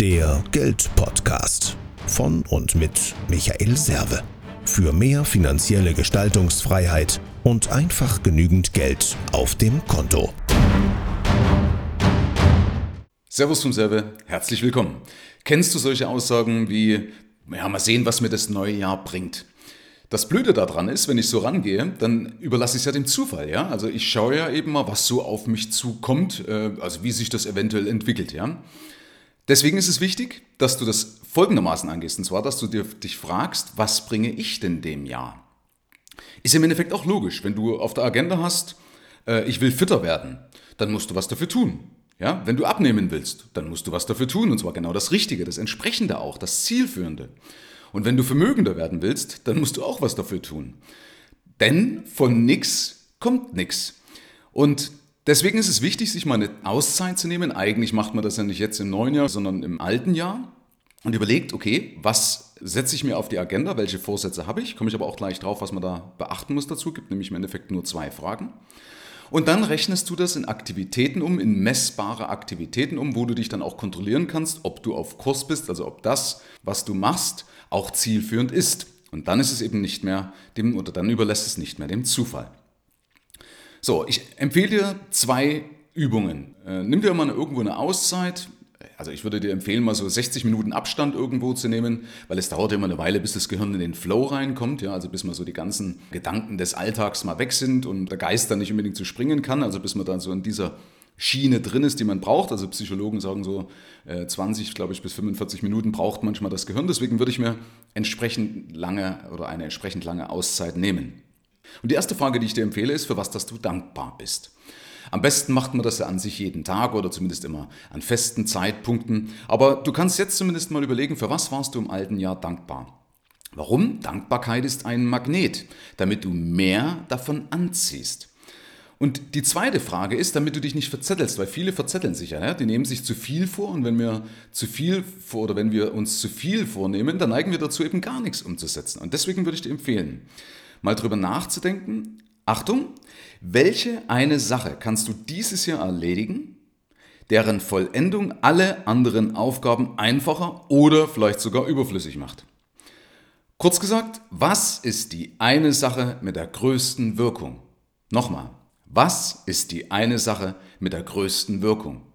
Der Geldpodcast von und mit Michael Serve. Für mehr finanzielle Gestaltungsfreiheit und einfach genügend Geld auf dem Konto. Servus vom Serve, herzlich willkommen. Kennst du solche Aussagen wie, ja, mal sehen, was mir das neue Jahr bringt? Das Blöde daran ist, wenn ich so rangehe, dann überlasse ich es ja dem Zufall, ja. Also ich schaue ja eben mal, was so auf mich zukommt, äh, also wie sich das eventuell entwickelt, ja. Deswegen ist es wichtig, dass du das folgendermaßen angehst, und zwar, dass du dir, dich fragst, was bringe ich denn dem Jahr? Ist im Endeffekt auch logisch, wenn du auf der Agenda hast, äh, ich will fitter werden, dann musst du was dafür tun. Ja, wenn du abnehmen willst, dann musst du was dafür tun, und zwar genau das Richtige, das Entsprechende auch, das Zielführende. Und wenn du vermögender werden willst, dann musst du auch was dafür tun. Denn von nix kommt nix. Und deswegen ist es wichtig, sich mal eine Auszeit zu nehmen. Eigentlich macht man das ja nicht jetzt im neuen Jahr, sondern im alten Jahr. Und überlegt, okay, was setze ich mir auf die Agenda, welche Vorsätze habe ich? Komme ich aber auch gleich drauf, was man da beachten muss dazu. Gibt nämlich im Endeffekt nur zwei Fragen. Und dann rechnest du das in Aktivitäten um, in messbare Aktivitäten um, wo du dich dann auch kontrollieren kannst, ob du auf Kurs bist, also ob das, was du machst, auch zielführend ist. Und dann ist es eben nicht mehr dem, oder dann überlässt es nicht mehr dem Zufall. So, ich empfehle dir zwei Übungen. Äh, nimm dir mal irgendwo eine Auszeit. Also ich würde dir empfehlen, mal so 60 Minuten Abstand irgendwo zu nehmen, weil es dauert immer eine Weile, bis das Gehirn in den Flow reinkommt, ja, also bis mal so die ganzen Gedanken des Alltags mal weg sind und der Geist dann nicht unbedingt zu springen kann, also bis man dann so in dieser Schiene drin ist, die man braucht. Also Psychologen sagen so, 20, äh, glaube ich, bis 45 Minuten braucht manchmal das Gehirn. Deswegen würde ich mir entsprechend lange oder eine entsprechend lange Auszeit nehmen. Und die erste Frage, die ich dir empfehle, ist, für was dass du dankbar bist. Am besten macht man das ja an sich jeden Tag oder zumindest immer an festen Zeitpunkten. Aber du kannst jetzt zumindest mal überlegen, für was warst du im alten Jahr dankbar? Warum? Dankbarkeit ist ein Magnet, damit du mehr davon anziehst. Und die zweite Frage ist, damit du dich nicht verzettelst, weil viele verzetteln sich ja, die nehmen sich zu viel vor und wenn wir zu viel vor oder wenn wir uns zu viel vornehmen, dann neigen wir dazu eben gar nichts umzusetzen. Und deswegen würde ich dir empfehlen, mal drüber nachzudenken. Achtung, welche eine Sache kannst du dieses Jahr erledigen, deren Vollendung alle anderen Aufgaben einfacher oder vielleicht sogar überflüssig macht? Kurz gesagt, was ist die eine Sache mit der größten Wirkung? Nochmal, was ist die eine Sache mit der größten Wirkung?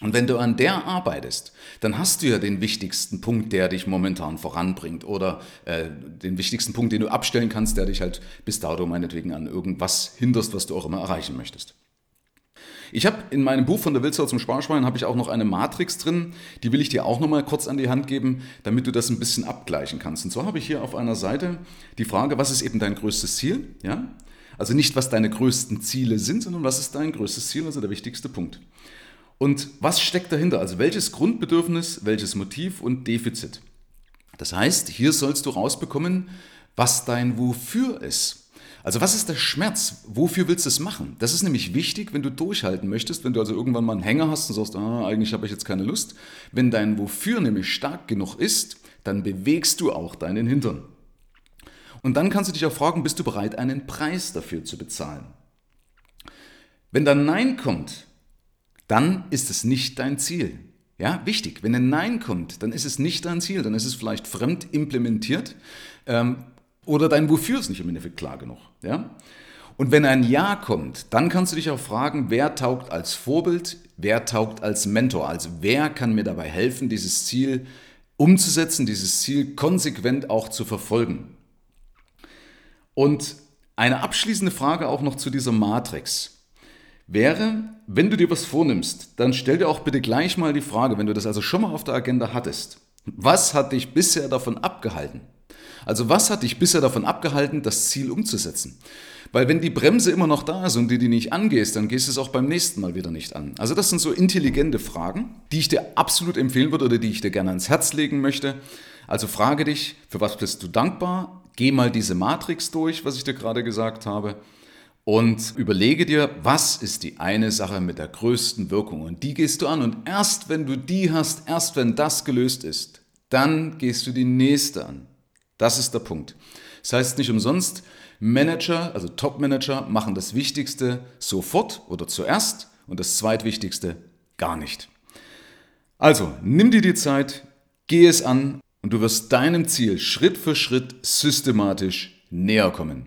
Und wenn du an der arbeitest, dann hast du ja den wichtigsten Punkt, der dich momentan voranbringt oder äh, den wichtigsten Punkt, den du abstellen kannst, der dich halt bis dato meinetwegen an irgendwas hinderst, was du auch immer erreichen möchtest. Ich habe in meinem Buch von der Wildsau zum Sparschwein habe ich auch noch eine Matrix drin, die will ich dir auch noch mal kurz an die Hand geben, damit du das ein bisschen abgleichen kannst. Und zwar habe ich hier auf einer Seite die Frage, was ist eben dein größtes Ziel? Ja? Also nicht, was deine größten Ziele sind, sondern was ist dein größtes Ziel, also der wichtigste Punkt. Und was steckt dahinter? Also welches Grundbedürfnis, welches Motiv und Defizit? Das heißt, hier sollst du rausbekommen, was dein Wofür ist. Also was ist der Schmerz? Wofür willst du es machen? Das ist nämlich wichtig, wenn du durchhalten möchtest, wenn du also irgendwann mal einen Hänger hast und sagst, ah, eigentlich habe ich jetzt keine Lust. Wenn dein Wofür nämlich stark genug ist, dann bewegst du auch deinen Hintern. Und dann kannst du dich auch fragen, bist du bereit, einen Preis dafür zu bezahlen? Wenn dann Nein kommt, dann ist es nicht dein Ziel. Ja, wichtig. Wenn ein Nein kommt, dann ist es nicht dein Ziel, dann ist es vielleicht fremd implementiert ähm, oder dein Wofür ist nicht im Endeffekt klar genug. Ja? Und wenn ein Ja kommt, dann kannst du dich auch fragen, wer taugt als Vorbild, wer taugt als Mentor, also wer kann mir dabei helfen, dieses Ziel umzusetzen, dieses Ziel konsequent auch zu verfolgen. Und eine abschließende Frage auch noch zu dieser Matrix wäre, wenn du dir was vornimmst, dann stell dir auch bitte gleich mal die Frage, wenn du das also schon mal auf der Agenda hattest, was hat dich bisher davon abgehalten? Also was hat dich bisher davon abgehalten, das Ziel umzusetzen? Weil wenn die Bremse immer noch da ist und du die nicht angehst, dann gehst du es auch beim nächsten Mal wieder nicht an. Also das sind so intelligente Fragen, die ich dir absolut empfehlen würde oder die ich dir gerne ans Herz legen möchte. Also frage dich, für was bist du dankbar? geh mal diese Matrix durch, was ich dir gerade gesagt habe, und überlege dir, was ist die eine Sache mit der größten Wirkung. Und die gehst du an. Und erst wenn du die hast, erst wenn das gelöst ist, dann gehst du die nächste an. Das ist der Punkt. Das heißt nicht umsonst, Manager, also Top-Manager, machen das Wichtigste sofort oder zuerst und das Zweitwichtigste gar nicht. Also, nimm dir die Zeit, geh es an und du wirst deinem Ziel Schritt für Schritt systematisch näher kommen.